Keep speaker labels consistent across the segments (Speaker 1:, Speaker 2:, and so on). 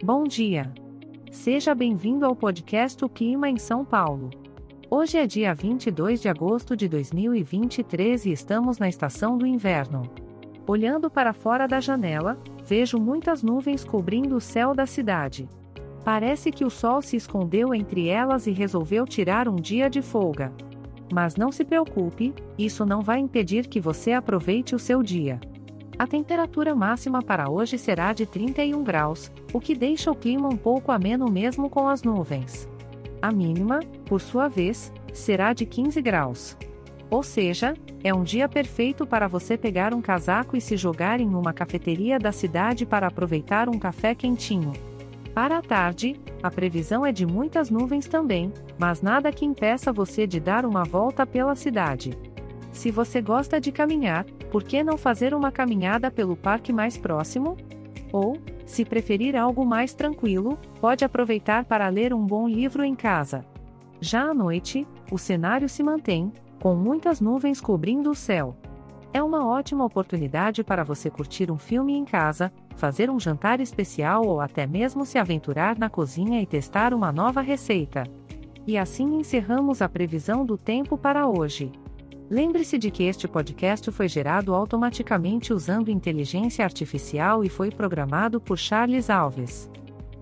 Speaker 1: Bom dia. Seja bem-vindo ao podcast O Clima em São Paulo. Hoje é dia 22 de agosto de 2023 e estamos na estação do inverno. Olhando para fora da janela, vejo muitas nuvens cobrindo o céu da cidade. Parece que o sol se escondeu entre elas e resolveu tirar um dia de folga. Mas não se preocupe, isso não vai impedir que você aproveite o seu dia. A temperatura máxima para hoje será de 31 graus, o que deixa o clima um pouco ameno mesmo com as nuvens. A mínima, por sua vez, será de 15 graus. Ou seja, é um dia perfeito para você pegar um casaco e se jogar em uma cafeteria da cidade para aproveitar um café quentinho. Para a tarde, a previsão é de muitas nuvens também, mas nada que impeça você de dar uma volta pela cidade. Se você gosta de caminhar, por que não fazer uma caminhada pelo parque mais próximo? Ou, se preferir algo mais tranquilo, pode aproveitar para ler um bom livro em casa. Já à noite, o cenário se mantém, com muitas nuvens cobrindo o céu. É uma ótima oportunidade para você curtir um filme em casa, fazer um jantar especial ou até mesmo se aventurar na cozinha e testar uma nova receita. E assim encerramos a previsão do tempo para hoje. Lembre-se de que este podcast foi gerado automaticamente usando inteligência artificial e foi programado por Charles Alves.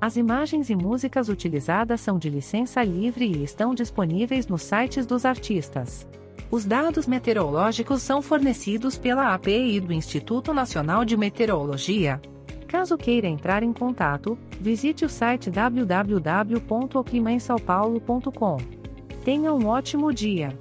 Speaker 1: As imagens e músicas utilizadas são de licença livre e estão disponíveis nos sites dos artistas. Os dados meteorológicos são fornecidos pela API do Instituto Nacional de Meteorologia. Caso queira entrar em contato, visite o site www.oclimainsaopaulo.com. Tenha um ótimo dia!